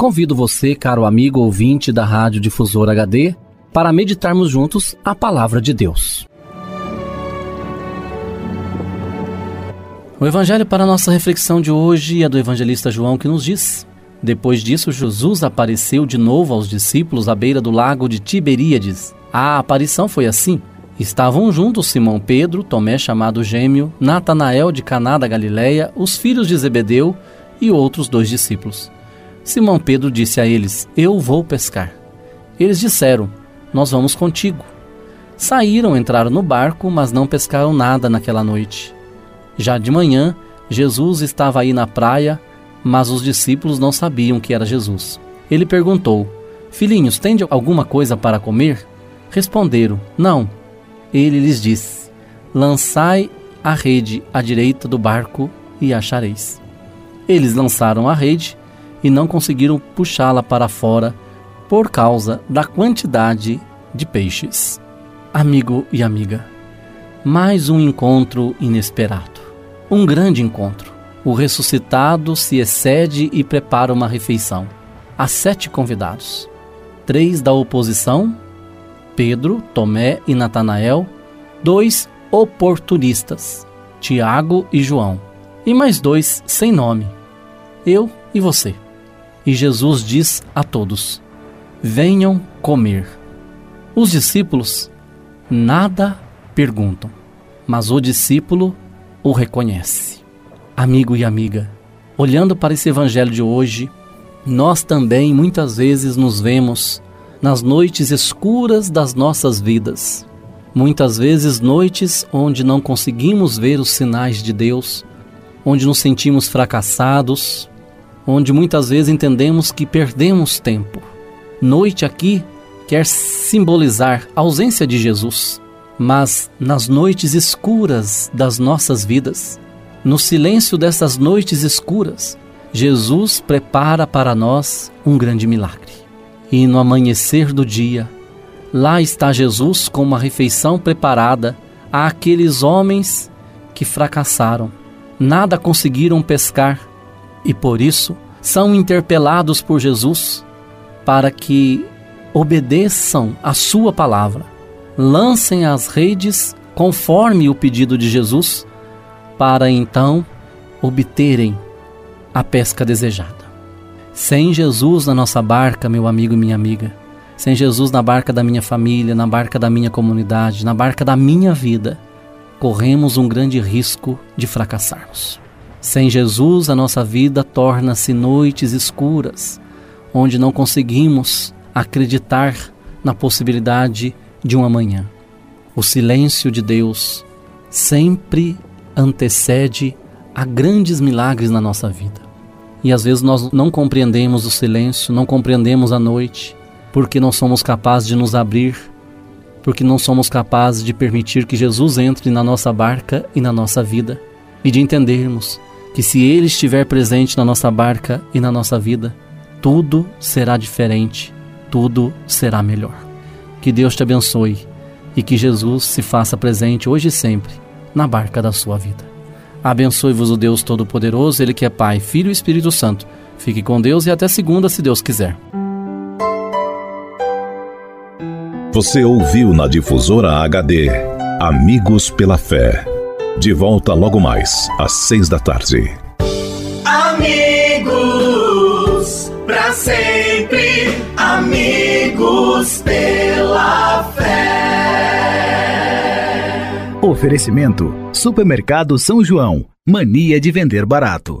Convido você, caro amigo ouvinte da Rádio Difusora HD, para meditarmos juntos a palavra de Deus. O evangelho para nossa reflexão de hoje é do evangelista João que nos diz: Depois disso, Jesus apareceu de novo aos discípulos à beira do lago de Tiberíades. A aparição foi assim: Estavam juntos Simão Pedro, Tomé chamado Gêmeo, Natanael de Caná da Galileia, os filhos de Zebedeu e outros dois discípulos. Simão Pedro disse a eles: Eu vou pescar. Eles disseram: Nós vamos contigo. Saíram, entraram no barco, mas não pescaram nada naquela noite. Já de manhã, Jesus estava aí na praia, mas os discípulos não sabiam que era Jesus. Ele perguntou: Filhinhos, tende alguma coisa para comer? Responderam: Não. Ele lhes disse: Lançai a rede à direita do barco e achareis. Eles lançaram a rede e não conseguiram puxá-la para fora por causa da quantidade de peixes. Amigo e amiga, mais um encontro inesperado. Um grande encontro. O ressuscitado se excede e prepara uma refeição. Há sete convidados: três da oposição, Pedro, Tomé e Natanael, dois oportunistas, Tiago e João, e mais dois sem nome, eu e você. E Jesus diz a todos: Venham comer. Os discípulos nada perguntam, mas o discípulo o reconhece. Amigo e amiga, olhando para esse evangelho de hoje, nós também muitas vezes nos vemos nas noites escuras das nossas vidas. Muitas vezes noites onde não conseguimos ver os sinais de Deus, onde nos sentimos fracassados, onde muitas vezes entendemos que perdemos tempo. Noite aqui quer simbolizar a ausência de Jesus, mas nas noites escuras das nossas vidas, no silêncio dessas noites escuras, Jesus prepara para nós um grande milagre. E no amanhecer do dia, lá está Jesus com uma refeição preparada àqueles homens que fracassaram, nada conseguiram pescar e por isso são interpelados por Jesus para que obedeçam a sua palavra, lancem as redes conforme o pedido de Jesus, para então obterem a pesca desejada. Sem Jesus na nossa barca, meu amigo e minha amiga, sem Jesus na barca da minha família, na barca da minha comunidade, na barca da minha vida, corremos um grande risco de fracassarmos. Sem Jesus, a nossa vida torna-se noites escuras, onde não conseguimos acreditar na possibilidade de um amanhã. O silêncio de Deus sempre antecede a grandes milagres na nossa vida. E às vezes nós não compreendemos o silêncio, não compreendemos a noite, porque não somos capazes de nos abrir, porque não somos capazes de permitir que Jesus entre na nossa barca e na nossa vida, e de entendermos que se Ele estiver presente na nossa barca e na nossa vida, tudo será diferente, tudo será melhor. Que Deus te abençoe e que Jesus se faça presente hoje e sempre na barca da sua vida. Abençoe-vos o Deus Todo-Poderoso, Ele que é Pai, Filho e Espírito Santo. Fique com Deus e até segunda, se Deus quiser. Você ouviu na difusora HD Amigos pela Fé. De volta logo mais, às seis da tarde. Amigos, para sempre, amigos pela fé. Oferecimento: Supermercado São João. Mania de vender barato.